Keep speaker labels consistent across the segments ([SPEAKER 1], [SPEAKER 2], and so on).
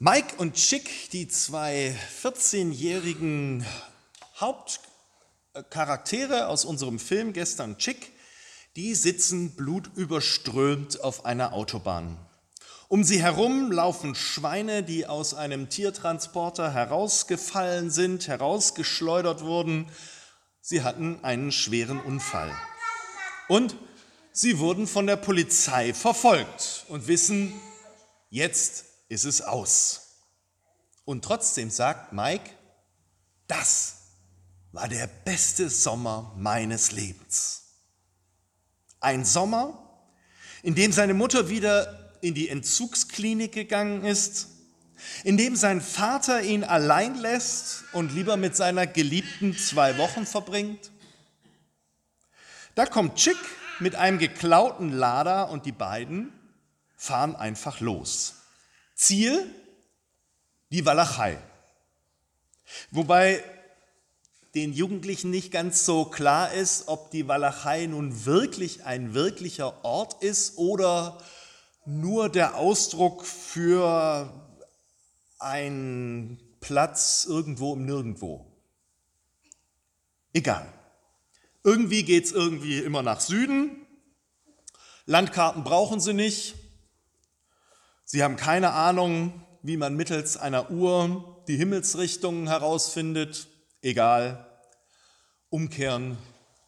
[SPEAKER 1] Mike und Chick, die zwei 14-jährigen Hauptcharaktere aus unserem Film gestern Chick, die sitzen blutüberströmt auf einer Autobahn. Um sie herum laufen Schweine, die aus einem Tiertransporter herausgefallen sind, herausgeschleudert wurden. Sie hatten einen schweren Unfall. Und sie wurden von der Polizei verfolgt und wissen, jetzt ist es aus. Und trotzdem sagt Mike, das war der beste Sommer meines Lebens. Ein Sommer, in dem seine Mutter wieder in die Entzugsklinik gegangen ist, in dem sein Vater ihn allein lässt und lieber mit seiner Geliebten zwei Wochen verbringt. Da kommt Chick mit einem geklauten Lader und die beiden fahren einfach los. Ziel die Walachei. Wobei den Jugendlichen nicht ganz so klar ist, ob die Walachei nun wirklich ein wirklicher Ort ist oder nur der Ausdruck für einen Platz irgendwo im Nirgendwo. Egal. Irgendwie geht es irgendwie immer nach Süden. Landkarten brauchen sie nicht. Sie haben keine Ahnung, wie man mittels einer Uhr die Himmelsrichtungen herausfindet. Egal. Umkehren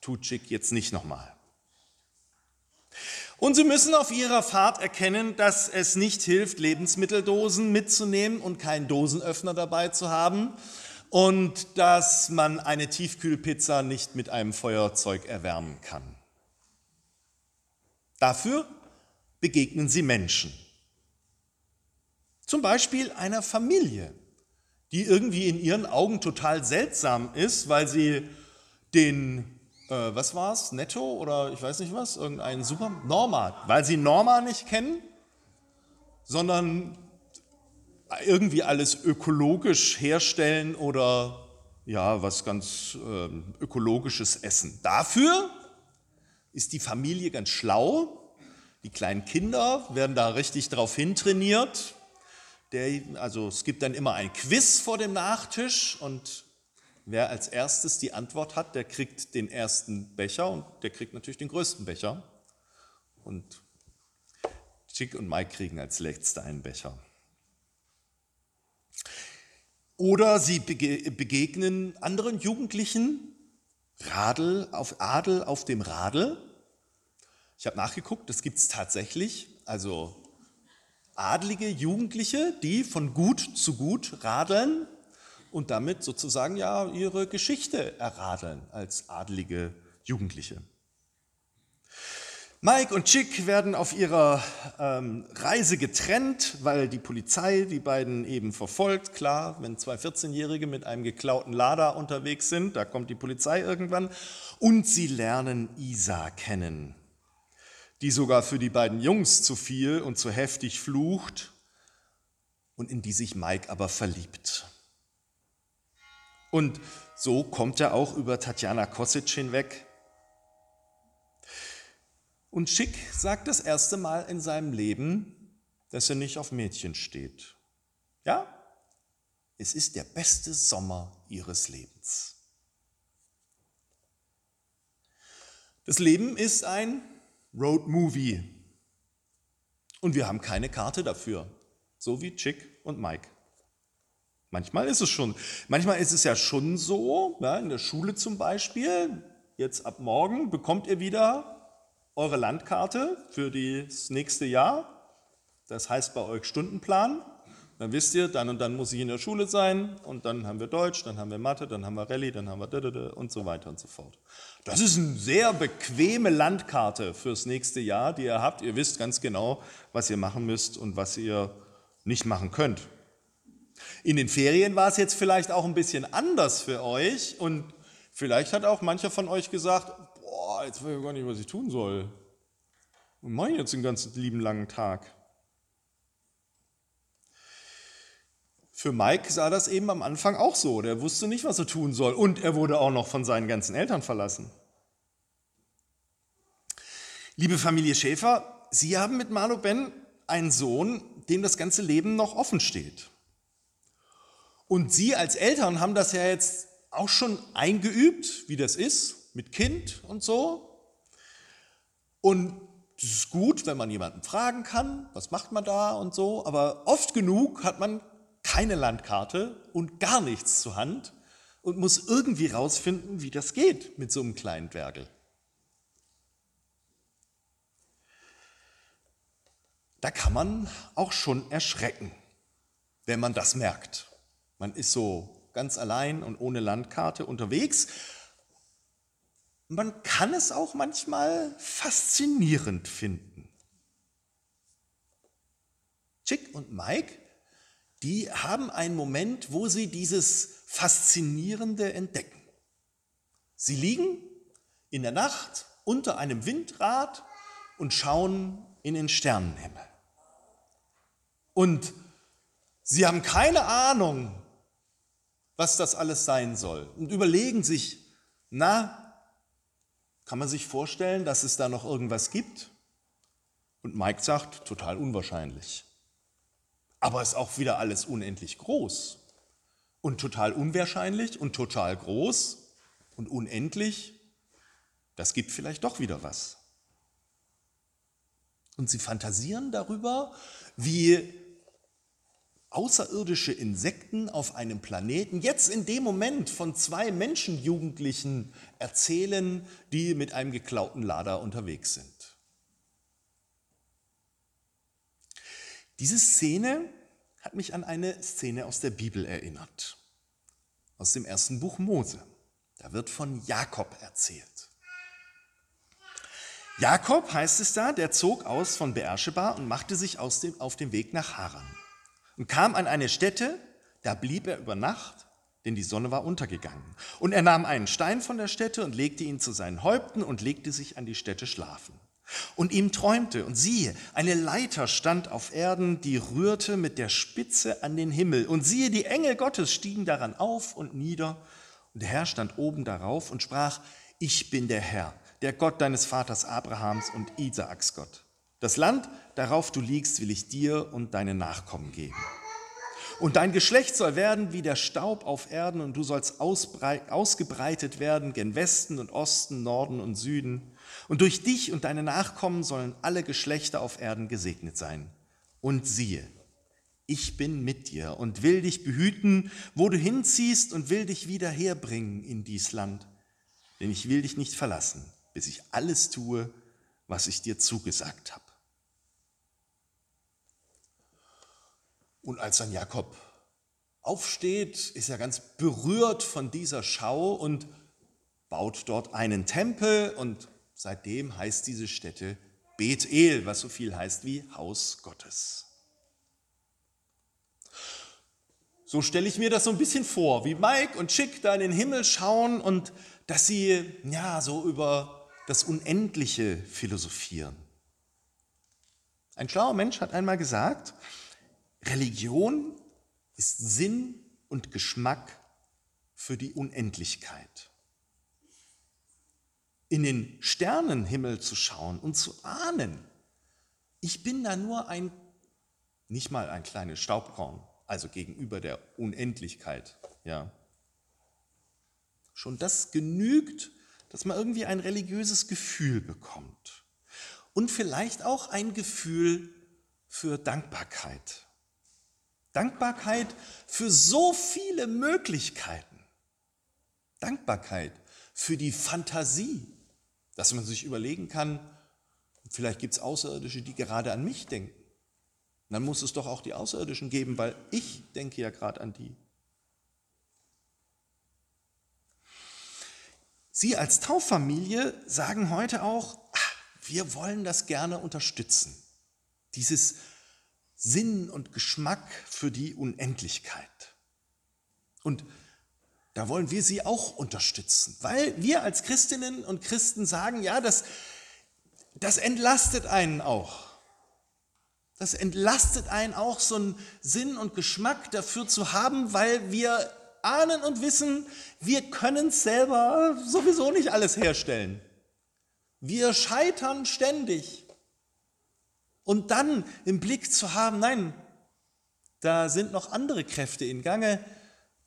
[SPEAKER 1] tut Schick jetzt nicht nochmal. Und Sie müssen auf Ihrer Fahrt erkennen, dass es nicht hilft, Lebensmitteldosen mitzunehmen und keinen Dosenöffner dabei zu haben und dass man eine Tiefkühlpizza nicht mit einem Feuerzeug erwärmen kann. Dafür begegnen Sie Menschen. Zum Beispiel einer Familie, die irgendwie in ihren Augen total seltsam ist, weil sie den, äh, was es, Netto oder ich weiß nicht was, irgendeinen Super, Norma, weil sie Norma nicht kennen, sondern irgendwie alles ökologisch herstellen oder ja, was ganz äh, ökologisches essen. Dafür ist die Familie ganz schlau. Die kleinen Kinder werden da richtig drauf hintrainiert. Der, also es gibt dann immer ein Quiz vor dem Nachtisch und wer als erstes die Antwort hat, der kriegt den ersten Becher und der kriegt natürlich den größten Becher. Und Chick und Mike kriegen als letzter einen Becher. Oder sie begegnen anderen Jugendlichen, Radl auf Adel auf dem Radl. Ich habe nachgeguckt, das gibt es tatsächlich. Also adlige Jugendliche, die von gut zu gut radeln und damit sozusagen ja ihre Geschichte erradeln als adlige Jugendliche. Mike und Chick werden auf ihrer ähm, Reise getrennt, weil die Polizei die beiden eben verfolgt. Klar, wenn zwei 14-Jährige mit einem geklauten Lader unterwegs sind, da kommt die Polizei irgendwann. Und sie lernen Isa kennen, die sogar für die beiden Jungs zu viel und zu heftig flucht und in die sich Mike aber verliebt. Und so kommt er auch über Tatjana Kosic hinweg. Und Schick sagt das erste Mal in seinem Leben, dass er nicht auf Mädchen steht. Ja, es ist der beste Sommer ihres Lebens. Das Leben ist ein Road Movie. Und wir haben keine Karte dafür, so wie Chick und Mike. Manchmal ist es schon, manchmal ist es ja schon so, ja, in der Schule zum Beispiel, jetzt ab morgen bekommt ihr wieder eure Landkarte für das nächste Jahr. Das heißt bei euch Stundenplan. Dann wisst ihr, dann und dann muss ich in der Schule sein und dann haben wir Deutsch, dann haben wir Mathe, dann haben wir Rallye, dann haben wir und so weiter und so fort. Das ist eine sehr bequeme Landkarte fürs nächste Jahr, die ihr habt. Ihr wisst ganz genau, was ihr machen müsst und was ihr nicht machen könnt. In den Ferien war es jetzt vielleicht auch ein bisschen anders für euch und vielleicht hat auch mancher von euch gesagt, boah, jetzt weiß ich gar nicht, was ich tun soll. Was mache ich jetzt den ganzen lieben langen Tag? Für Mike sah das eben am Anfang auch so. Der wusste nicht, was er tun soll. Und er wurde auch noch von seinen ganzen Eltern verlassen. Liebe Familie Schäfer, Sie haben mit Marlo Ben einen Sohn, dem das ganze Leben noch offen steht. Und Sie als Eltern haben das ja jetzt auch schon eingeübt, wie das ist, mit Kind und so. Und es ist gut, wenn man jemanden fragen kann, was macht man da und so, aber oft genug hat man keine Landkarte und gar nichts zur Hand und muss irgendwie rausfinden, wie das geht mit so einem kleinen Dwergel. Da kann man auch schon erschrecken, wenn man das merkt. Man ist so ganz allein und ohne Landkarte unterwegs. Man kann es auch manchmal faszinierend finden. Chick und Mike, die haben einen Moment, wo sie dieses Faszinierende entdecken. Sie liegen in der Nacht unter einem Windrad und schauen in den Sternenhimmel. Und sie haben keine Ahnung, was das alles sein soll und überlegen sich, na, kann man sich vorstellen, dass es da noch irgendwas gibt? Und Mike sagt, total unwahrscheinlich. Aber ist auch wieder alles unendlich groß und total unwahrscheinlich und total groß und unendlich. Das gibt vielleicht doch wieder was. Und sie fantasieren darüber, wie außerirdische Insekten auf einem Planeten jetzt in dem Moment von zwei Menschenjugendlichen erzählen, die mit einem geklauten Lader unterwegs sind. Diese Szene hat mich an eine Szene aus der Bibel erinnert, aus dem ersten Buch Mose. Da wird von Jakob erzählt. Jakob heißt es da, der zog aus von Beersheba und machte sich dem, auf den Weg nach Haran und kam an eine Stätte, da blieb er über Nacht, denn die Sonne war untergegangen. Und er nahm einen Stein von der Stätte und legte ihn zu seinen Häupten und legte sich an die Stätte schlafen. Und ihm träumte, und siehe, eine Leiter stand auf Erden, die rührte mit der Spitze an den Himmel. Und siehe, die Engel Gottes stiegen daran auf und nieder. Und der Herr stand oben darauf und sprach, ich bin der Herr, der Gott deines Vaters Abrahams und Isaaks Gott. Das Land, darauf du liegst, will ich dir und deine Nachkommen geben. Und dein Geschlecht soll werden wie der Staub auf Erden, und du sollst ausgebreitet werden gen Westen und Osten, Norden und Süden. Und durch dich und deine Nachkommen sollen alle Geschlechter auf Erden gesegnet sein. Und siehe, ich bin mit dir und will dich behüten, wo du hinziehst, und will dich wieder herbringen in dies Land. Denn ich will dich nicht verlassen, bis ich alles tue, was ich dir zugesagt habe. Und als dann Jakob aufsteht, ist er ganz berührt von dieser Schau und baut dort einen Tempel und seitdem heißt diese Stätte Bethel, was so viel heißt wie Haus Gottes. So stelle ich mir das so ein bisschen vor, wie Mike und Chick da in den Himmel schauen und dass sie ja so über das Unendliche philosophieren. Ein schlauer Mensch hat einmal gesagt, Religion ist Sinn und Geschmack für die Unendlichkeit. In den Sternenhimmel zu schauen und zu ahnen, ich bin da nur ein, nicht mal ein kleines Staubkorn, also gegenüber der Unendlichkeit, ja. Schon das genügt, dass man irgendwie ein religiöses Gefühl bekommt. Und vielleicht auch ein Gefühl für Dankbarkeit. Dankbarkeit für so viele Möglichkeiten. Dankbarkeit für die Fantasie, dass man sich überlegen kann, vielleicht gibt es Außerirdische, die gerade an mich denken. Dann muss es doch auch die Außerirdischen geben, weil ich denke ja gerade an die. Sie als Tauffamilie sagen heute auch, ach, wir wollen das gerne unterstützen. Dieses Sinn und Geschmack für die Unendlichkeit. Und da wollen wir sie auch unterstützen, weil wir als Christinnen und Christen sagen, ja, das, das entlastet einen auch. Das entlastet einen auch, so einen Sinn und Geschmack dafür zu haben, weil wir ahnen und wissen, wir können es selber sowieso nicht alles herstellen. Wir scheitern ständig. Und dann im Blick zu haben, nein, da sind noch andere Kräfte in Gange,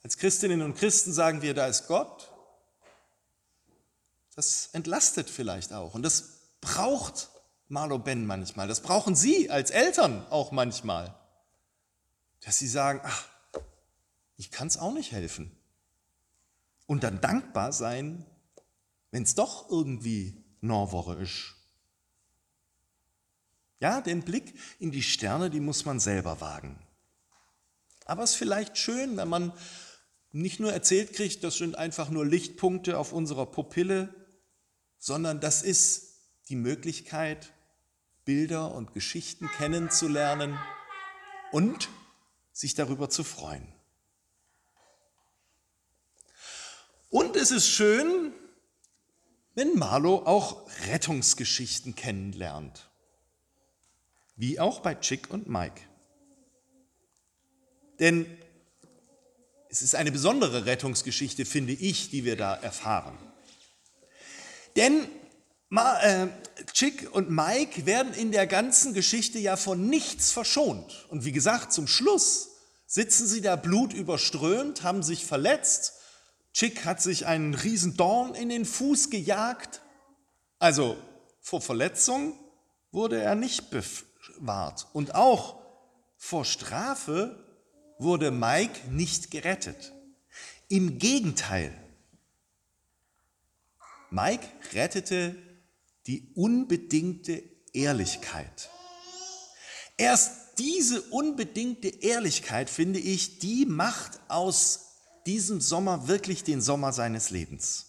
[SPEAKER 1] Als Christinnen und Christen sagen wir, da ist Gott. Das entlastet vielleicht auch. Und das braucht Marlo Ben manchmal. Das brauchen Sie als Eltern auch manchmal. Dass Sie sagen, ach, ich kann es auch nicht helfen. Und dann dankbar sein, wenn es doch irgendwie Norwoche ist. Ja, den Blick in die Sterne, die muss man selber wagen. Aber es ist vielleicht schön, wenn man nicht nur erzählt kriegt, das sind einfach nur Lichtpunkte auf unserer Pupille, sondern das ist die Möglichkeit, Bilder und Geschichten kennenzulernen und sich darüber zu freuen. Und es ist schön, wenn Marlo auch Rettungsgeschichten kennenlernt, wie auch bei Chick und Mike. Denn es ist eine besondere Rettungsgeschichte, finde ich, die wir da erfahren. Denn äh, Chick und Mike werden in der ganzen Geschichte ja von nichts verschont. Und wie gesagt, zum Schluss sitzen sie da blutüberströmt, haben sich verletzt. Chick hat sich einen riesen Dorn in den Fuß gejagt. Also vor Verletzung wurde er nicht bewahrt. Und auch vor Strafe wurde Mike nicht gerettet. Im Gegenteil, Mike rettete die unbedingte Ehrlichkeit. Erst diese unbedingte Ehrlichkeit, finde ich, die macht aus diesem Sommer wirklich den Sommer seines Lebens.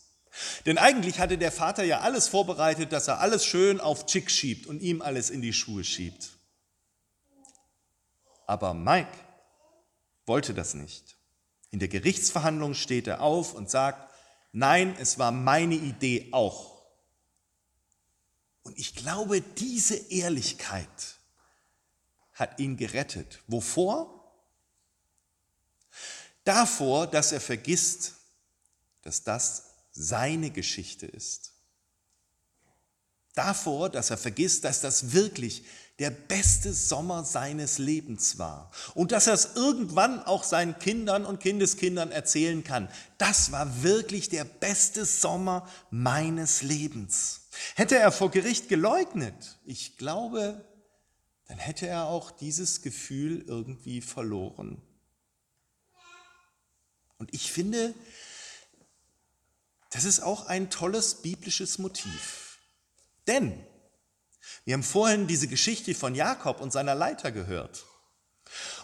[SPEAKER 1] Denn eigentlich hatte der Vater ja alles vorbereitet, dass er alles schön auf Chick schiebt und ihm alles in die Schuhe schiebt. Aber Mike wollte das nicht. In der Gerichtsverhandlung steht er auf und sagt, nein, es war meine Idee auch. Und ich glaube, diese Ehrlichkeit hat ihn gerettet. Wovor? Davor, dass er vergisst, dass das seine Geschichte ist. Davor, dass er vergisst, dass das wirklich der beste Sommer seines Lebens war und dass er es irgendwann auch seinen Kindern und Kindeskindern erzählen kann. Das war wirklich der beste Sommer meines Lebens. Hätte er vor Gericht geleugnet, ich glaube, dann hätte er auch dieses Gefühl irgendwie verloren. Und ich finde, das ist auch ein tolles biblisches Motiv. Denn wir haben vorhin diese Geschichte von Jakob und seiner Leiter gehört.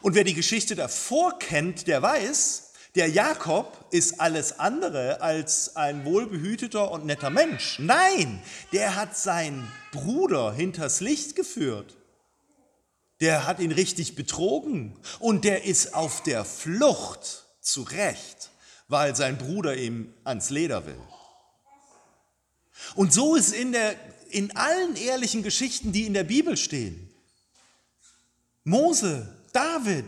[SPEAKER 1] Und wer die Geschichte davor kennt, der weiß, der Jakob ist alles andere als ein wohlbehüteter und netter Mensch. Nein, der hat seinen Bruder hinters Licht geführt. Der hat ihn richtig betrogen und der ist auf der Flucht zurecht, weil sein Bruder ihm ans Leder will. Und so ist in der in allen ehrlichen Geschichten, die in der Bibel stehen. Mose, David,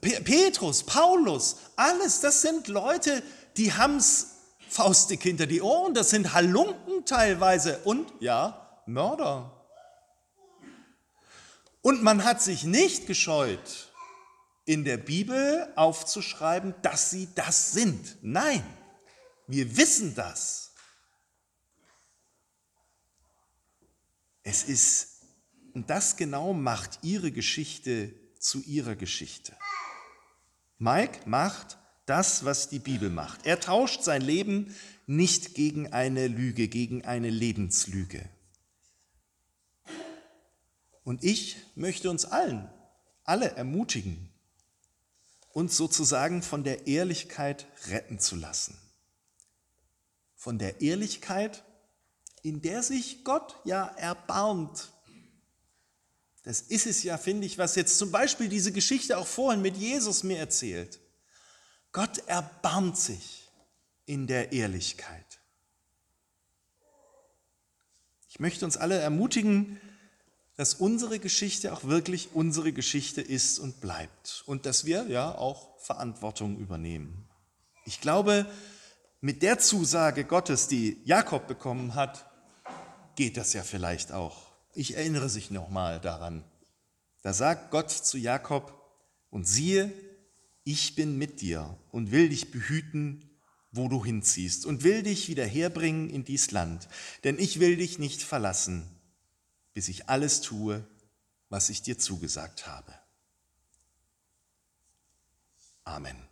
[SPEAKER 1] Petrus, Paulus, alles, das sind Leute, die haben's faustdick hinter die Ohren, das sind Halunken teilweise und ja, Mörder. Und man hat sich nicht gescheut, in der Bibel aufzuschreiben, dass sie das sind. Nein, wir wissen das. Es ist, und das genau macht ihre Geschichte zu ihrer Geschichte. Mike macht das, was die Bibel macht. Er tauscht sein Leben nicht gegen eine Lüge, gegen eine Lebenslüge. Und ich möchte uns allen, alle ermutigen, uns sozusagen von der Ehrlichkeit retten zu lassen. Von der Ehrlichkeit in der sich Gott ja erbarmt. Das ist es ja, finde ich, was jetzt zum Beispiel diese Geschichte auch vorhin mit Jesus mir erzählt. Gott erbarmt sich in der Ehrlichkeit. Ich möchte uns alle ermutigen, dass unsere Geschichte auch wirklich unsere Geschichte ist und bleibt und dass wir ja auch Verantwortung übernehmen. Ich glaube, mit der Zusage Gottes, die Jakob bekommen hat, geht das ja vielleicht auch. Ich erinnere sich noch mal daran. Da sagt Gott zu Jakob, und siehe, ich bin mit dir und will dich behüten, wo du hinziehst und will dich wieder herbringen in dies Land, denn ich will dich nicht verlassen, bis ich alles tue, was ich dir zugesagt habe. Amen.